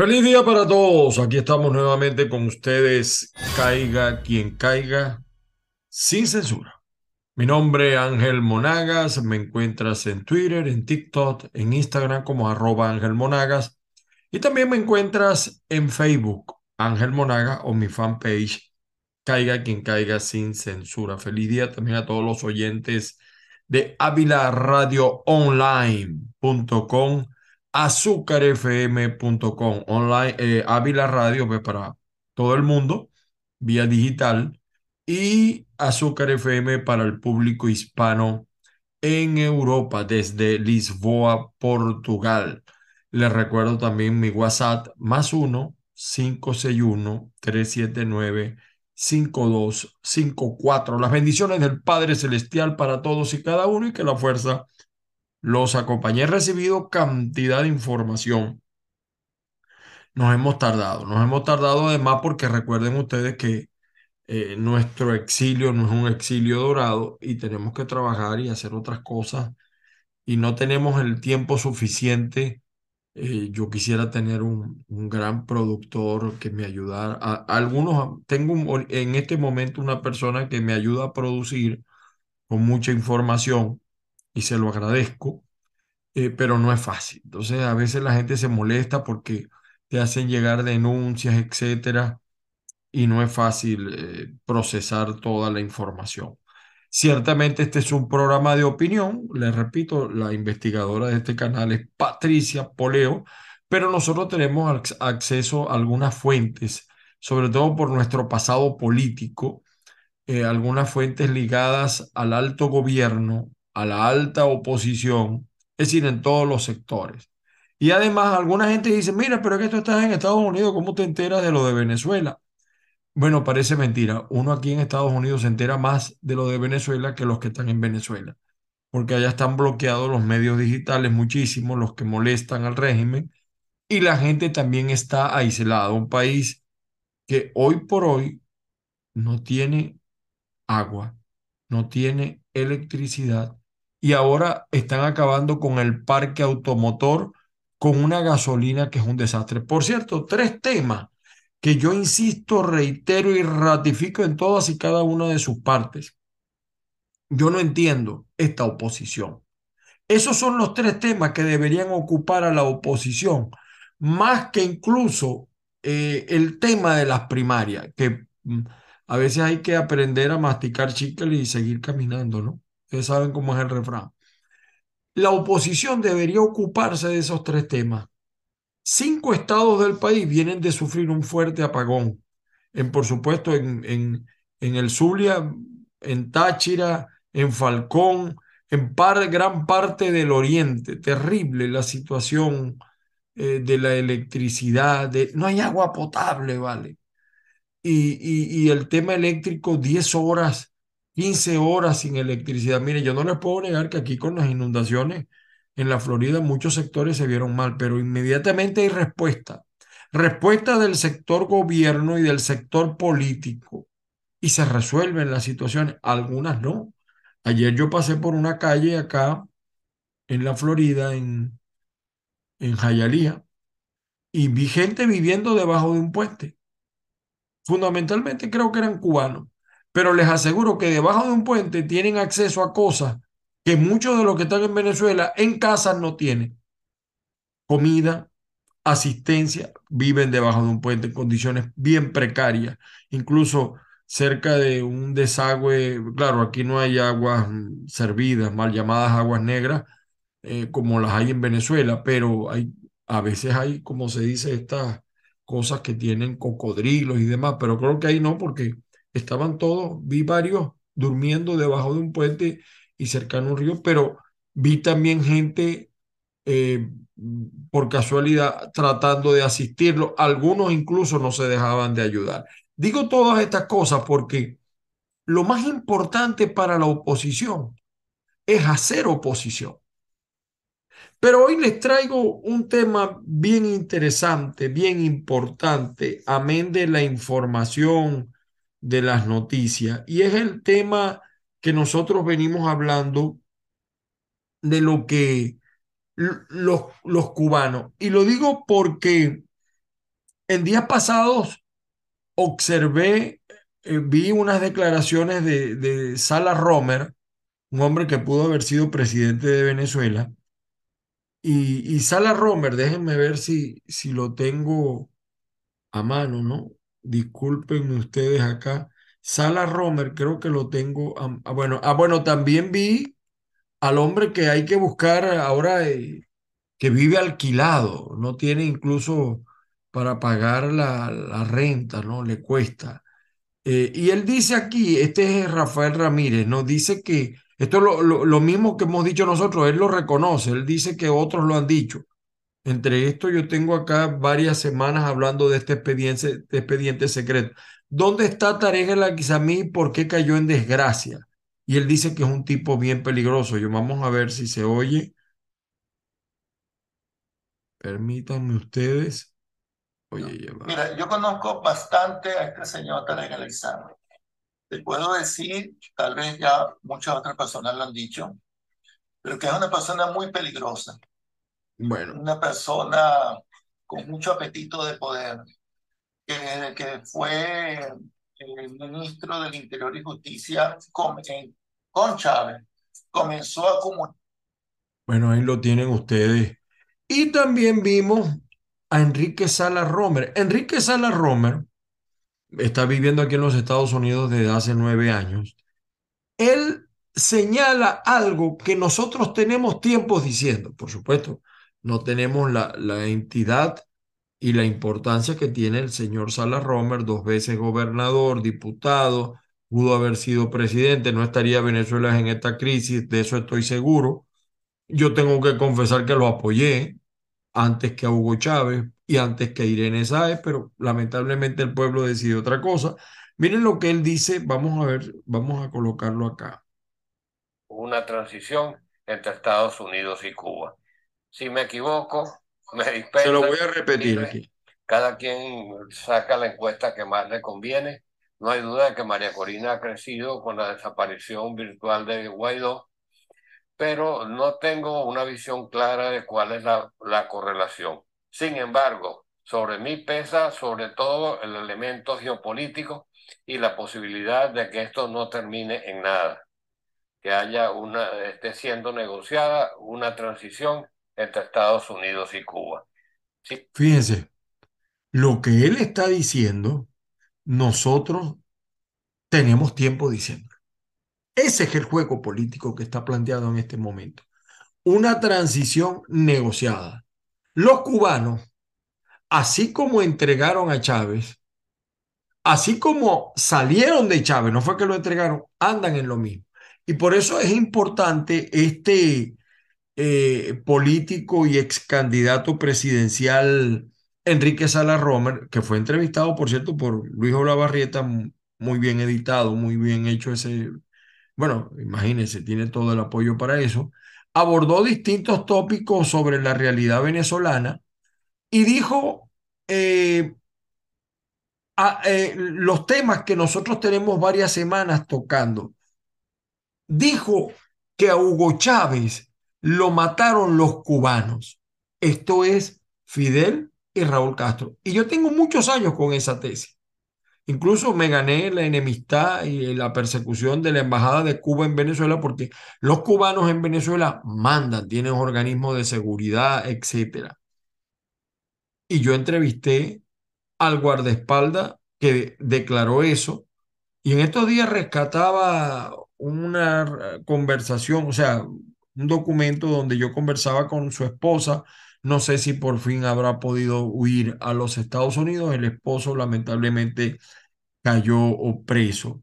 Feliz día para todos. Aquí estamos nuevamente con ustedes. Caiga quien caiga, sin censura. Mi nombre es Ángel Monagas. Me encuentras en Twitter, en TikTok, en Instagram como arroba Ángel Monagas. Y también me encuentras en Facebook, Ángel Monagas, o mi fanpage, Caiga quien caiga sin censura. Feliz día también a todos los oyentes de avilaradioonline.com azúcarfm.com, online, eh, Ávila Radio, pues para todo el mundo, vía digital, y Azúcar FM para el público hispano en Europa, desde Lisboa, Portugal. Les recuerdo también mi WhatsApp, más 1 561 379 5254. Las bendiciones del Padre Celestial para todos y cada uno y que la fuerza los acompañé. He recibido cantidad de información. Nos hemos tardado, nos hemos tardado además porque recuerden ustedes que eh, nuestro exilio no es un exilio dorado y tenemos que trabajar y hacer otras cosas y no tenemos el tiempo suficiente. Eh, yo quisiera tener un, un, gran productor que me ayudara. algunos, tengo en este momento una persona que me ayuda a producir con mucha información y se lo agradezco, eh, pero no es fácil. Entonces a veces la gente se molesta porque te hacen llegar denuncias, etcétera, y no es fácil eh, procesar toda la información. Ciertamente este es un programa de opinión, les repito, la investigadora de este canal es Patricia Poleo, pero nosotros tenemos acceso a algunas fuentes, sobre todo por nuestro pasado político, eh, algunas fuentes ligadas al alto gobierno, a la alta oposición, es decir, en todos los sectores. Y además, alguna gente dice, mira, pero es que tú estás en Estados Unidos, ¿cómo te enteras de lo de Venezuela? Bueno, parece mentira. Uno aquí en Estados Unidos se entera más de lo de Venezuela que los que están en Venezuela, porque allá están bloqueados los medios digitales muchísimo, los que molestan al régimen, y la gente también está aislada. Un país que hoy por hoy no tiene agua, no tiene electricidad y ahora están acabando con el parque automotor con una gasolina que es un desastre. Por cierto, tres temas que yo insisto, reitero y ratifico en todas y cada una de sus partes. Yo no entiendo esta oposición. Esos son los tres temas que deberían ocupar a la oposición, más que incluso eh, el tema de las primarias, que mm, a veces hay que aprender a masticar chicle y seguir caminando, ¿no? Ustedes saben cómo es el refrán. La oposición debería ocuparse de esos tres temas. Cinco estados del país vienen de sufrir un fuerte apagón. En, por supuesto, en, en, en el Zulia, en Táchira, en Falcón, en gran parte del oriente. Terrible la situación eh, de la electricidad. De, no hay agua potable, ¿vale? Y, y, y el tema eléctrico, 10 horas 15 horas sin electricidad. Mire, yo no les puedo negar que aquí con las inundaciones en la Florida muchos sectores se vieron mal, pero inmediatamente hay respuesta. Respuesta del sector gobierno y del sector político. Y se resuelven las situaciones, algunas no. Ayer yo pasé por una calle acá en la Florida, en, en y vi gente viviendo debajo de un puente. Fundamentalmente creo que eran cubanos pero les aseguro que debajo de un puente tienen acceso a cosas que muchos de los que están en Venezuela en casa no tienen. Comida, asistencia, viven debajo de un puente en condiciones bien precarias, incluso cerca de un desagüe, claro, aquí no hay aguas mm, servidas, mal llamadas aguas negras, eh, como las hay en Venezuela, pero hay, a veces hay, como se dice, estas cosas que tienen cocodrilos y demás, pero creo que ahí no, porque estaban todos, vi varios durmiendo debajo de un puente y cercano a un río, pero vi también gente eh, por casualidad tratando de asistirlo. Algunos incluso no se dejaban de ayudar. Digo todas estas cosas porque lo más importante para la oposición es hacer oposición. Pero hoy les traigo un tema bien interesante, bien importante, amén de la información de las noticias y es el tema que nosotros venimos hablando de lo que los, los cubanos. Y lo digo porque en días pasados observé, eh, vi unas declaraciones de, de Sala Romer, un hombre que pudo haber sido presidente de Venezuela. Y, y Sala Romer, déjenme ver si, si lo tengo a mano, ¿no? Discúlpenme ustedes acá. Sala Romer, creo que lo tengo. ah, bueno, ah, bueno, también vi al hombre que hay que buscar ahora, eh, que vive alquilado, no tiene incluso para pagar la, la renta, ¿no? Le cuesta. Eh, y él dice aquí, este es Rafael Ramírez, ¿no? Dice que esto es lo, lo mismo que hemos dicho nosotros, él lo reconoce, él dice que otros lo han dicho. Entre esto yo tengo acá varias semanas hablando de este expediente, expediente secreto. ¿Dónde está Tarek El y por qué cayó en desgracia? Y él dice que es un tipo bien peligroso. Yo vamos a ver si se oye. Permítanme ustedes. Oye. Mira, yo conozco bastante a este señor Tarek Aguizamí. Te puedo decir, tal vez ya muchas otras personas lo han dicho, pero que es una persona muy peligrosa. Bueno, una persona con mucho apetito de poder, que, que fue el ministro del Interior y Justicia con, con Chávez, comenzó a acumular. bueno, ahí lo tienen ustedes. Y también vimos a Enrique Sala Romer. Enrique Sala Romer está viviendo aquí en los Estados Unidos desde hace nueve años. Él señala algo que nosotros tenemos tiempos diciendo, por supuesto, no tenemos la, la entidad y la importancia que tiene el señor Sala Romer, dos veces gobernador, diputado, pudo haber sido presidente, no estaría Venezuela en esta crisis, de eso estoy seguro. Yo tengo que confesar que lo apoyé antes que a Hugo Chávez y antes que a Irene Sáez, pero lamentablemente el pueblo decidió otra cosa. Miren lo que él dice, vamos a ver, vamos a colocarlo acá. Una transición entre Estados Unidos y Cuba. Si me equivoco, me dispensa. Se lo voy a repetir aquí. Cada quien saca la encuesta que más le conviene. No hay duda de que María Corina ha crecido con la desaparición virtual de Guaidó, pero no tengo una visión clara de cuál es la, la correlación. Sin embargo, sobre mí pesa sobre todo el elemento geopolítico y la posibilidad de que esto no termine en nada, que haya una, esté siendo negociada una transición entre Estados Unidos y Cuba. Fíjense, lo que él está diciendo, nosotros tenemos tiempo diciendo. Ese es el juego político que está planteado en este momento. Una transición negociada. Los cubanos, así como entregaron a Chávez, así como salieron de Chávez, no fue que lo entregaron, andan en lo mismo. Y por eso es importante este eh, político y ex candidato presidencial Enrique Sala Romer, que fue entrevistado, por cierto, por Luis Olavarrieta, muy bien editado, muy bien hecho ese, bueno, imagínense, tiene todo el apoyo para eso, abordó distintos tópicos sobre la realidad venezolana y dijo eh, a, eh, los temas que nosotros tenemos varias semanas tocando. Dijo que a Hugo Chávez lo mataron los cubanos. Esto es Fidel y Raúl Castro. Y yo tengo muchos años con esa tesis. Incluso me gané la enemistad y la persecución de la Embajada de Cuba en Venezuela porque los cubanos en Venezuela mandan, tienen organismos de seguridad, etc. Y yo entrevisté al guardaespaldas que declaró eso y en estos días rescataba una conversación, o sea, un documento donde yo conversaba con su esposa. No sé si por fin habrá podido huir a los Estados Unidos. El esposo lamentablemente cayó preso.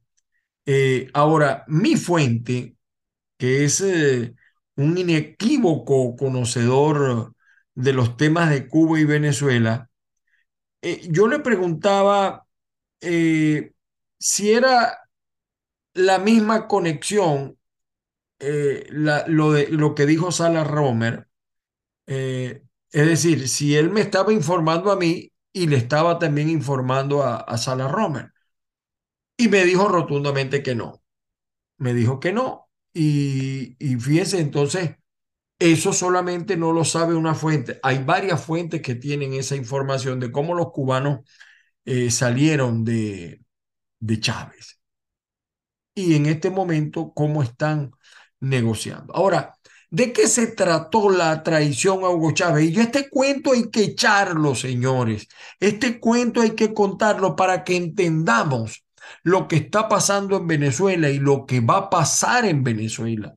Eh, ahora, mi fuente, que es eh, un inequívoco conocedor de los temas de Cuba y Venezuela, eh, yo le preguntaba si era la misma conexión, eh, lo, de, lo que dijo Sala Romer, es decir, si él me estaba informando a mí y le estaba también informando a, a Sala Romer. Y me dijo rotundamente que no. Me dijo que no. Y, y fíjense, entonces, Eso solamente no lo sabe una fuente. Hay varias fuentes que tienen esa información de cómo los cubanos eh, salieron de, de Chávez. Y en este momento, cómo están negociando. Ahora, ¿de qué se trató la traición a Hugo Chávez? Y este cuento hay que echarlo, señores. Este cuento hay que contarlo para que entendamos lo que está pasando en Venezuela y lo que va a pasar en Venezuela.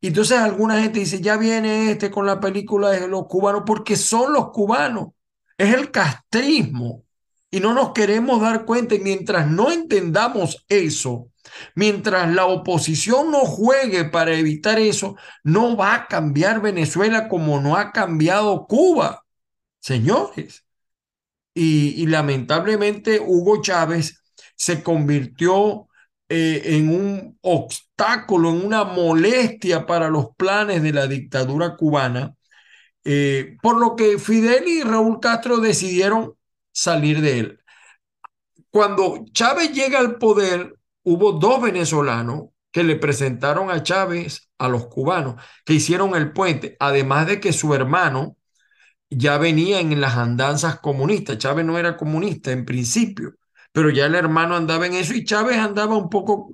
Y entonces alguna gente dice, ya viene este con la película de los cubanos, porque son los cubanos. Es el castrismo. Y no nos queremos dar cuenta. Y mientras no entendamos eso, mientras la oposición no juegue para evitar eso, no va a cambiar Venezuela como no ha cambiado Cuba, señores. Y, lamentablemente Hugo Chávez se convirtió eh, en un obstáculo, en una molestia para los planes de la dictadura cubana, eh, por lo que Fidel y Raúl Castro decidieron salir de él. Cuando Chávez llega al poder, hubo dos venezolanos que le presentaron a Chávez a los cubanos, que hicieron el puente, además de que su hermano ya venía en las andanzas comunistas. Chávez no era comunista en principio, pero ya el hermano andaba en eso y Chávez andaba un poco,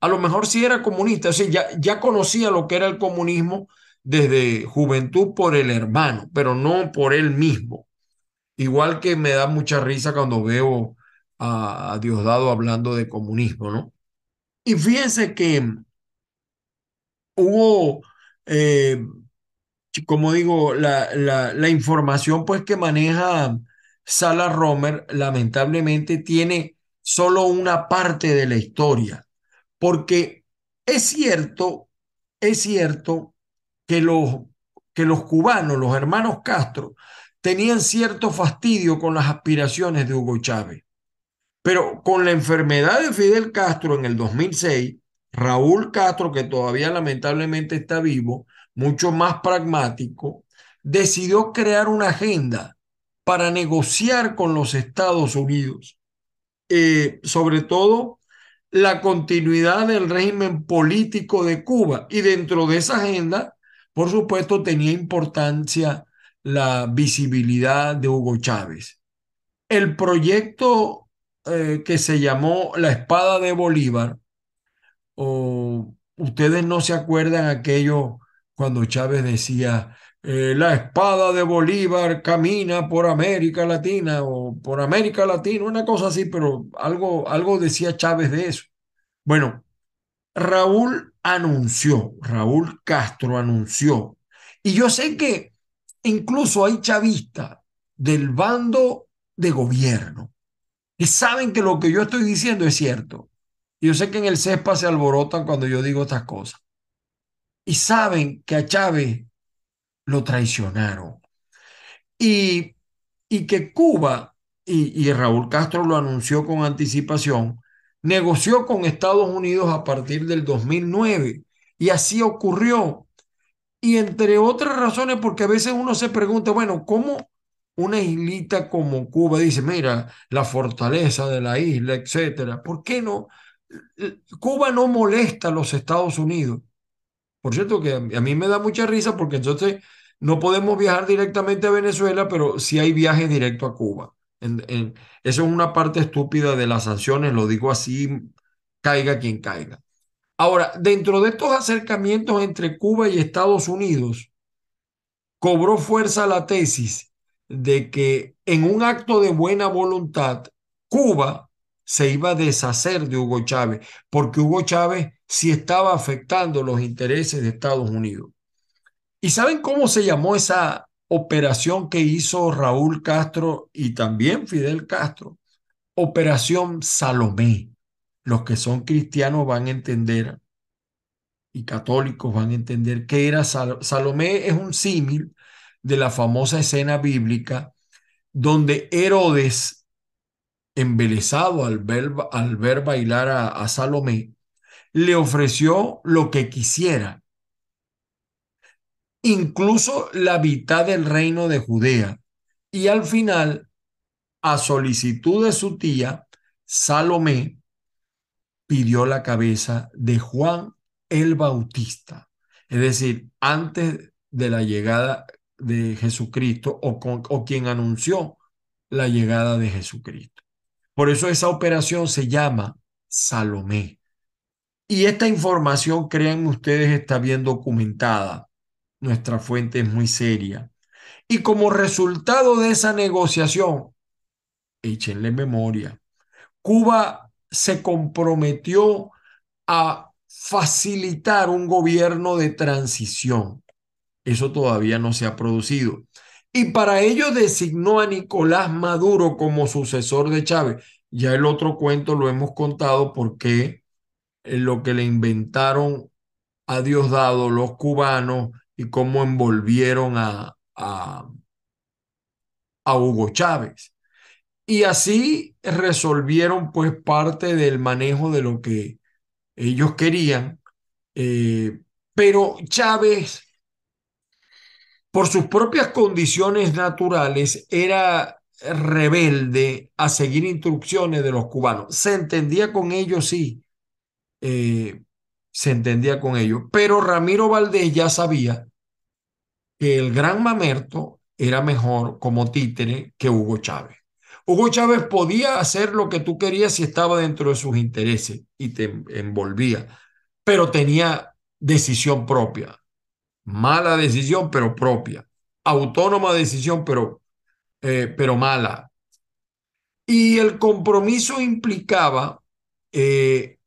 a lo mejor sí era comunista, o sea, ya, ya conocía lo que era el comunismo desde juventud por el hermano, pero no por él mismo. Igual que me da mucha risa cuando veo a, Diosdado hablando de comunismo, ¿no? Y fíjense que hubo, eh, como digo, la, la, información pues que maneja Sala Romer lamentablemente tiene solo una parte de la historia, porque es cierto, es cierto que los, que los cubanos, los hermanos Castro, tenían cierto fastidio con las aspiraciones de Hugo Chávez. Pero con la enfermedad de Fidel Castro en el 2006, Raúl Castro, que todavía lamentablemente está vivo, mucho más pragmático, decidió crear una agenda para negociar con los Estados Unidos, eh, sobre todo la continuidad del régimen político de Cuba. Y dentro de esa agenda, por supuesto, tenía importancia la visibilidad de Hugo Chávez. El proyecto eh, que se llamó La Espada de Bolívar, o ustedes no se acuerdan aquello cuando Chávez decía, eh, la espada de Bolívar camina por América Latina o por América Latina, una cosa así, pero algo, algo decía Chávez de eso. Bueno, Raúl anunció, Raúl Castro anunció, y yo sé que incluso hay chavistas del bando de gobierno que saben que lo que yo estoy diciendo es cierto. Y yo sé que en el CESPA se alborotan cuando yo digo estas cosas. Y saben que a Chávez lo traicionaron. Y, y que Cuba, y, y Raúl Castro lo anunció con anticipación, negoció con Estados Unidos a partir del 2009. Y así ocurrió. Y entre otras razones, porque a veces uno se pregunta, bueno, ¿cómo una islita como Cuba dice, mira, la fortaleza de la isla, etcétera? ¿Por qué no? Cuba no molesta a los Estados Unidos. Por cierto, que a mí me da mucha risa porque entonces no podemos viajar directamente a Venezuela, pero sí hay viajes directo a Cuba. Eso es una parte estúpida de las sanciones, lo digo así, caiga quien caiga. Ahora, dentro de estos acercamientos entre Cuba y Estados Unidos, cobró fuerza la tesis de que en un acto de buena voluntad, Cuba se iba a deshacer de Hugo Chávez, porque Hugo Chávez sí estaba afectando los intereses de Estados Unidos. ¿Y saben cómo se llamó esa operación que hizo Raúl Castro y también Fidel Castro? Operación Salomé. Los que son cristianos van a entender y católicos van a entender que era Salomé es un símil de la famosa escena bíblica donde Herodes, embelesado al ver, al ver bailar a, a Salomé, le ofreció lo que quisiera incluso la mitad del reino de Judea. Y al final, a solicitud de su tía, Salomé pidió la cabeza de Juan el Bautista. Es decir, antes de la llegada de Jesucristo o, o quien anunció la llegada de Jesucristo. Por eso esa operación se llama Salomé. Y esta información, crean ustedes, está bien documentada. Nuestra fuente es muy seria. Y como resultado de esa negociación, échenle memoria, Cuba se comprometió a facilitar un gobierno de transición. Eso todavía no se ha producido. Y para ello designó a Nicolás Maduro como sucesor de Chávez. Ya el otro cuento lo hemos contado porque eh, lo que le inventaron a Diosdado los cubanos y cómo envolvieron a, a, Hugo Chávez. Y así resolvieron pues parte del manejo de lo que ellos querían. Eh, pero Chávez, por sus propias condiciones naturales, era rebelde a seguir instrucciones de los cubanos. Se entendía con ellos, sí, eh, se entendía con ellos, pero Ramiro Valdés ya sabía que el gran Mamerto era mejor como títere que Hugo Chávez. Hugo Chávez podía hacer lo que tú querías si estaba dentro de sus intereses y te envolvía, pero tenía decisión propia. Mala decisión, pero propia. Autónoma decisión, pero, eh, pero mala. Y el compromiso implicaba, eh,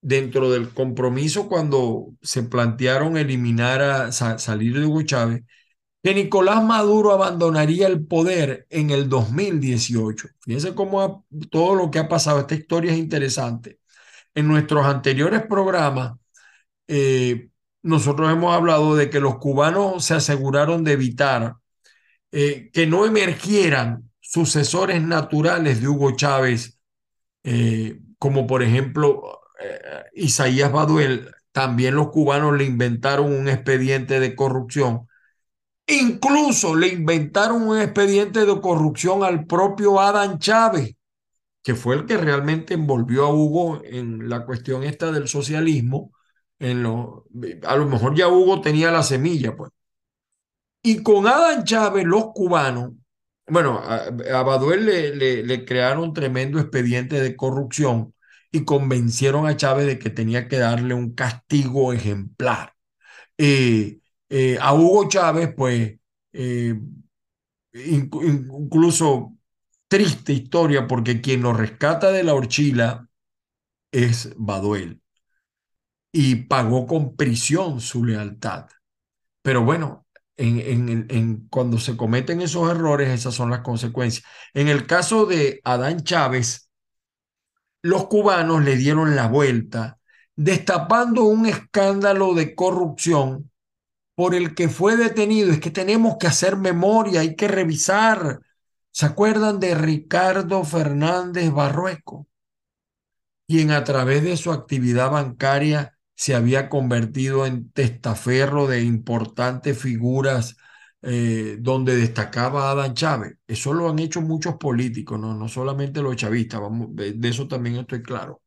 dentro del compromiso, cuando se plantearon eliminar a salir de Hugo Chávez, que Nicolás Maduro abandonaría el poder en el 2018. Fíjense cómo todo lo que ha pasado, esta historia es interesante. En nuestros anteriores programas, eh, nosotros hemos hablado de que los cubanos se aseguraron de evitar eh, que no emergieran sucesores naturales de Hugo Chávez, eh, como por ejemplo Isaías Baduel. También los cubanos le inventaron un expediente de corrupción Incluso le inventaron un expediente de corrupción al propio Adán Chávez, que fue el que realmente envolvió a Hugo en la cuestión esta del socialismo. En lo, a lo mejor ya Hugo tenía la semilla, pues. Y con Adán Chávez, los cubanos, bueno, a, Baduel le, le, crearon tremendo expediente de corrupción y convencieron a Chávez de que tenía que darle un castigo ejemplar. Eh, eh, a Hugo Chávez, pues, eh, incluso triste historia, porque quien lo rescata de la horchila es Baduel y pagó con prisión su lealtad. Pero bueno, en, en, cuando se cometen esos errores, esas son las consecuencias. En el caso de Adán Chávez, los cubanos le dieron la vuelta, destapando un escándalo de corrupción por el que fue detenido. Es que tenemos que hacer memoria, hay que revisar. ¿Se acuerdan de Ricardo Fernández Barrueco? Quien a través de su actividad bancaria se había convertido en testaferro de importantes figuras eh, donde destacaba Adán Chávez. Eso lo han hecho muchos políticos, no, no solamente los chavistas, vamos, de eso también estoy claro.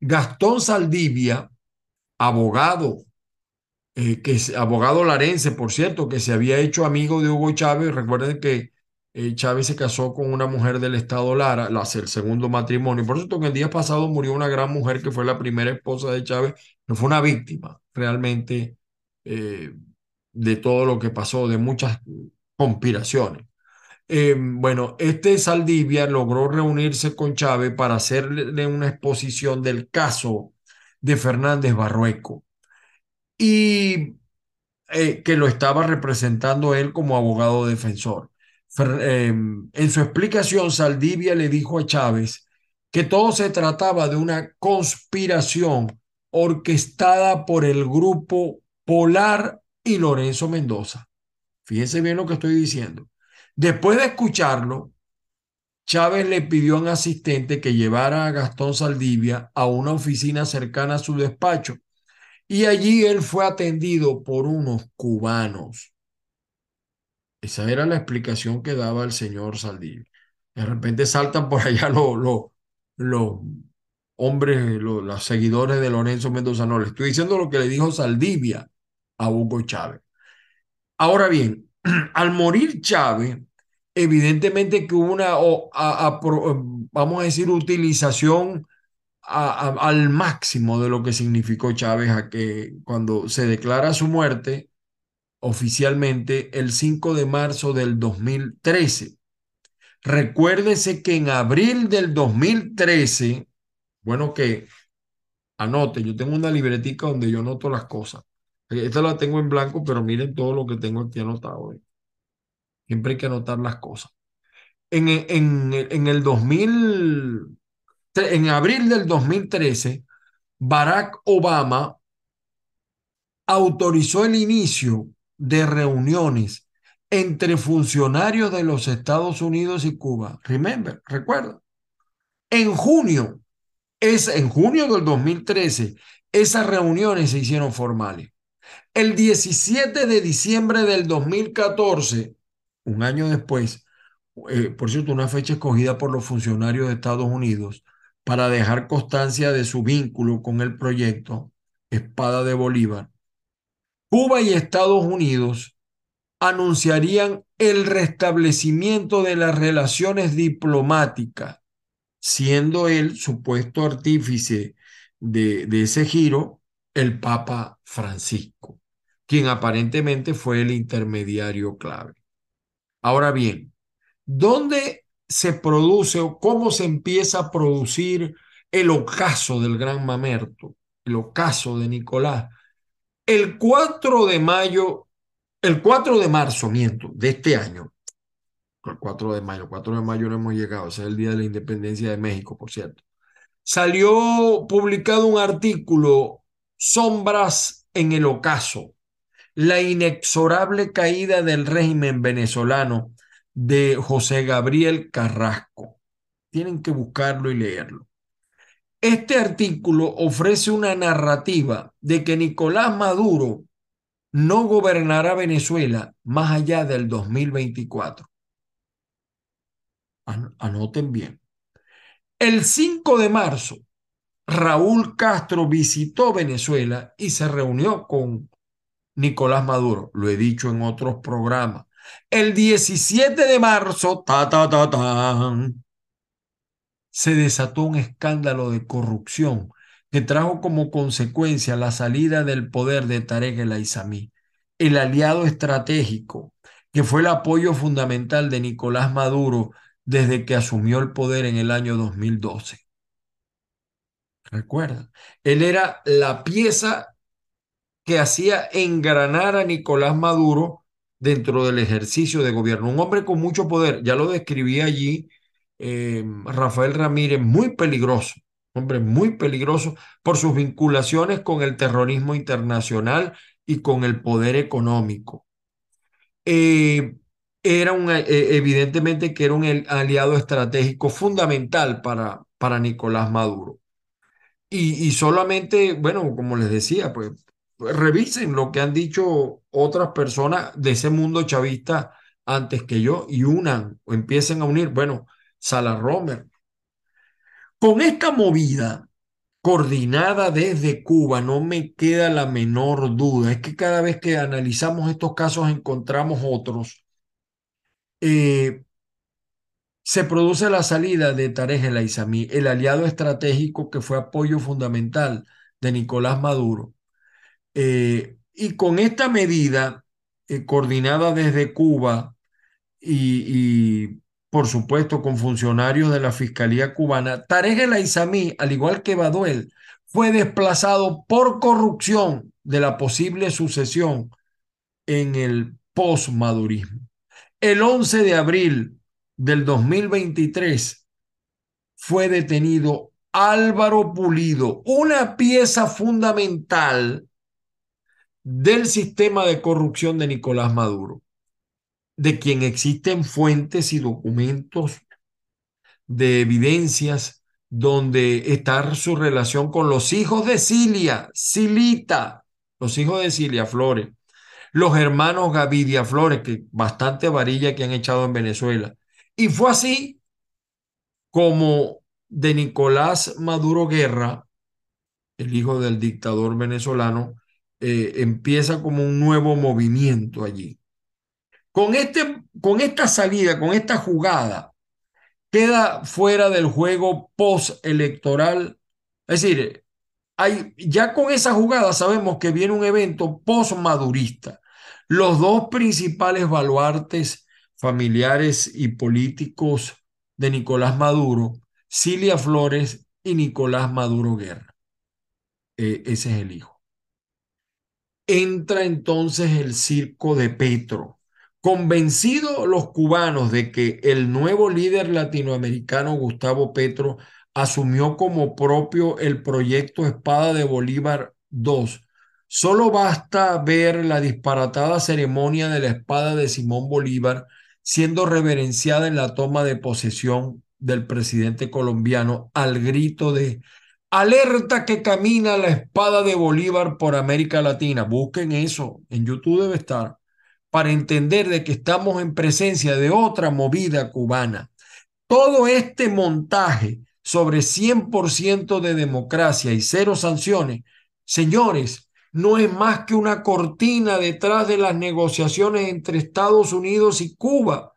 Gastón Saldivia, abogado eh, que abogado larense, por cierto, que se había hecho amigo de Hugo Chávez. Recuerden que eh, Chávez se casó con una mujer del estado Lara, el segundo matrimonio. Por cierto, que el día pasado murió una gran mujer que fue la primera esposa de Chávez, no fue una víctima realmente eh, de todo lo que pasó, de muchas conspiraciones. bueno, este Saldivia logró reunirse con Chávez para hacerle una exposición del caso de Fernández Barrueco y eh, que lo estaba representando él como abogado defensor. Em, en su explicación, Saldivia le dijo a Chávez que todo se trataba de una conspiración orquestada por el grupo Polar y Lorenzo Mendoza. Fíjense bien lo que estoy diciendo. Después de escucharlo, Chávez le pidió a un asistente que llevara a Gastón Saldivia a una oficina cercana a su despacho y allí él fue atendido por unos cubanos. Esa era la explicación que daba el señor Saldivia. De repente saltan por allá los, hombres, los, seguidores de Lorenzo Mendoza. No, le estoy diciendo lo que le dijo Saldivia a Hugo Chávez. Ahora bien, al morir Chávez, evidentemente que hubo una, o, a, a, vamos a decir, utilización a, al máximo de lo que significó Chávez a que cuando se declara su muerte oficialmente el 5 de marzo del 2013. Recuérdese que en abril del 2013, bueno que anote, yo tengo una libretica donde yo anoto las cosas. Esta la tengo en blanco, pero miren todo lo que tengo aquí anotado. ¿eh? Siempre hay que anotar las cosas. En, en, en el 2000, en abril del 2013, Barack Obama autorizó el inicio de reuniones entre funcionarios de los Estados Unidos y Cuba. Remember, recuerda. En junio, es en junio del 2013, esas reuniones se hicieron formales. El 17 de diciembre del 2014, un año después, eh, por cierto, una fecha escogida por los funcionarios de Estados Unidos para dejar constancia de su vínculo con el proyecto Espada de Bolívar, Cuba y Estados Unidos anunciarían el restablecimiento de las relaciones diplomáticas, siendo el supuesto artífice de, de ese giro el Papa Francisco, quien aparentemente fue el intermediario clave. Ahora bien, ¿dónde se produce o cómo se empieza a producir el ocaso del gran mamerto, el ocaso de Nicolás? El 4 de mayo, el 4 de marzo, miento, de este año, el 4 de mayo, 4 de mayo no hemos llegado, ese es el día de la independencia de México, por cierto. Salió publicado un artículo, Sombras en el ocaso, la inexorable caída del régimen venezolano de José Gabriel Carrasco. Tienen que buscarlo y leerlo. Este artículo ofrece una narrativa de que Nicolás Maduro no gobernará Venezuela más allá del 2024. Anoten bien. El 5 de marzo, Raúl Castro visitó Venezuela y se reunió con Nicolás Maduro. Lo he dicho en otros programas. El 17 de marzo, ta, ta, ta, ta, se desató un escándalo de corrupción que trajo como consecuencia la salida del poder de Tarek el Aizami, el aliado estratégico que fue el apoyo fundamental de Nicolás Maduro desde que asumió el poder en el año 2012. Recuerda, él era la pieza que hacía engranar a Nicolás Maduro dentro del ejercicio de gobierno. Un hombre con mucho poder, ya lo describí allí eh, Rafael Ramírez, muy peligroso, hombre muy peligroso por sus vinculaciones con el terrorismo internacional y con el poder económico. Eh, era un, eh, evidentemente que era un aliado estratégico fundamental para, para Nicolás Maduro. Y, y solamente, bueno, como les decía, pues revisen lo que han dicho otras personas de ese mundo chavista antes que yo y unan o empiecen a unir. Bueno, Sala Romer. Con esta movida coordinada desde Cuba, no me queda la menor duda, es que cada vez que analizamos estos casos encontramos otros. Eh, se produce la salida de Tarek El Aizami, el aliado estratégico que fue apoyo fundamental de Nicolás Maduro. Eh, y con esta medida, eh, coordinada desde Cuba y, por supuesto, con funcionarios de la Fiscalía cubana, Tarek El Aizami, al igual que Baduel, fue desplazado por corrupción de la posible sucesión en el postmadurismo. El 11 de abril del 2023 fue detenido Álvaro Pulido, una pieza fundamental del sistema de corrupción de Nicolás Maduro de quien existen fuentes y documentos de evidencias donde está su relación con los hijos de Cilia, Silita, los hijos de Cilia Flores, los hermanos Gavidia Flores, que bastante varilla que han echado en Venezuela. Y fue así como de Nicolás Maduro Guerra, el hijo del dictador venezolano, eh, empieza como un nuevo movimiento allí Con, este, con esta salida, con esta jugada, queda fuera del juego postelectoral. Es decir, hay, ya con esa jugada sabemos que viene un evento postmadurista. Los dos principales baluartes familiares y políticos de Nicolás Maduro, Cilia Flores y Nicolás Maduro Guerra. Eh, ese es el hijo. Entra entonces el circo de Petro. Convencidos los cubanos de que el nuevo líder latinoamericano Gustavo Petro asumió como propio el proyecto Espada de Bolívar II, solo basta ver la disparatada ceremonia de la espada de Simón Bolívar siendo reverenciada en la toma de posesión del presidente colombiano al grito de alerta que camina la espada de Bolívar por América Latina. Busquen eso, en YouTube debe estar, para entender de que estamos en presencia de otra movida cubana. Todo este montaje sobre 100% de democracia y cero sanciones, señores, no es más que una cortina detrás de las negociaciones entre Estados Unidos y Cuba.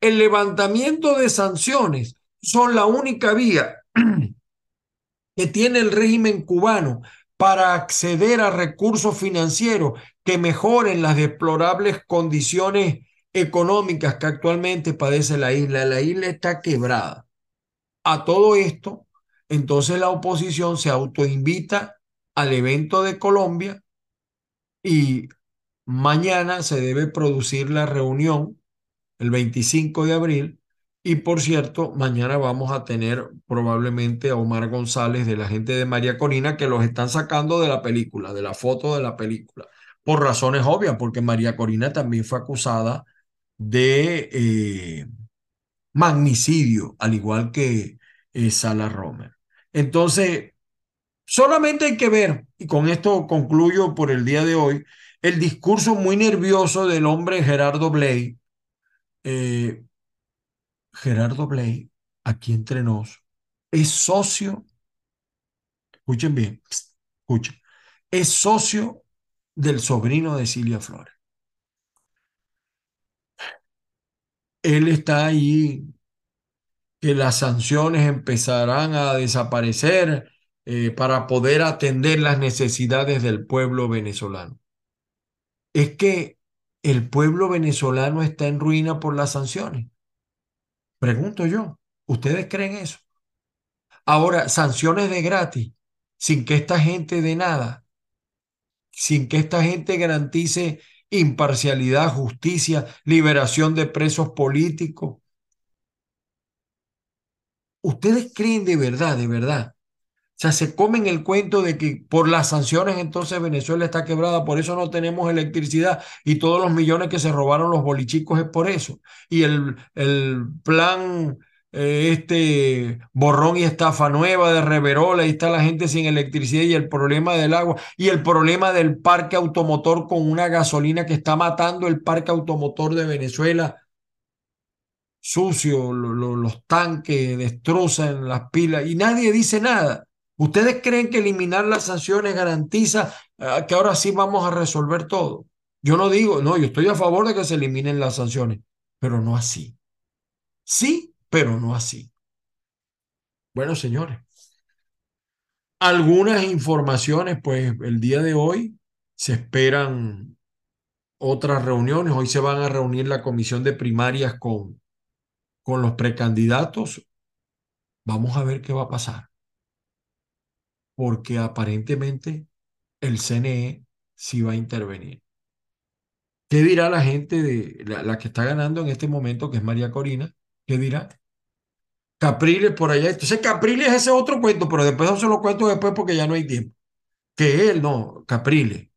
El levantamiento de sanciones son la única vía que tiene el régimen cubano para acceder a recursos financieros que mejoren las deplorables condiciones económicas que actualmente padece la isla. La isla está quebrada. A todo esto, entonces la oposición se autoinvita al evento de Colombia y mañana se debe producir la reunión el 25 de abril y por cierto, mañana vamos a tener probablemente a Omar González de la gente de María Corina que los están sacando de la película, de la foto de la película, por razones obvias, porque María Corina también fue acusada de eh, magnicidio, al igual que eh, Sala Romer. Entonces, Solamente hay que ver, y con esto concluyo por el día de hoy, el discurso muy nervioso del hombre Gerardo Blay. Eh, Gerardo Blay, aquí entre nos, es socio, escuchen bien, escuchen, es socio del sobrino de Cilia Flores. Él está ahí, que las sanciones empezarán a desaparecer eh, para poder atender las necesidades del pueblo venezolano. Es que el pueblo venezolano está en ruina por las sanciones. Pregunto yo, ¿ustedes creen eso? Ahora, sanciones de gratis, sin que esta gente dé nada, sin que esta gente garantice imparcialidad, justicia, liberación de presos políticos. ¿Ustedes creen de verdad, de verdad, o sea, se comen el cuento de que por las sanciones entonces Venezuela está quebrada, por eso no tenemos electricidad y todos los millones que se robaron los bolichicos es por eso. Y el, el plan, eh, este borrón y estafa nueva de Reverola, ahí está la gente sin electricidad y el problema del agua y el problema del parque automotor con una gasolina que está matando el parque automotor de Venezuela sucio, los tanques destrozan las pilas y nadie dice nada. ¿Ustedes creen que eliminar las sanciones garantiza ah, que ahora sí vamos a resolver todo? Yo no digo, no, yo estoy a favor de que se eliminen las sanciones, pero no así. Sí, pero no así. Bueno, señores, algunas informaciones, pues el día de hoy se esperan otras reuniones. Hoy se van a reunir la comisión de primarias con, con los precandidatos. Vamos a ver qué va a pasar porque aparentemente el CNE sí va a intervenir. ¿Qué dirá la gente de la, que está ganando en este momento, que es María Corina? ¿Qué dirá? Capriles por allá. Entonces Capriles es ese otro cuento, pero después no se lo cuento después porque ya no hay tiempo. Que él, no, Capriles.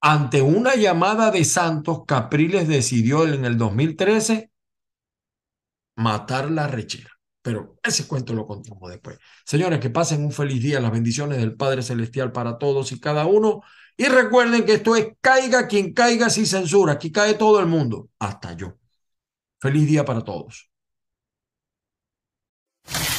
Ante una llamada de Santos, Capriles decidió en el 2013 matar la rechera. Pero ese cuento lo contamos después. Señores, que pasen un feliz día, las bendiciones del Padre Celestial para todos y cada uno. Y recuerden que esto es caiga quien caiga sin censura. Aquí cae todo el mundo, hasta yo. Feliz día para todos. you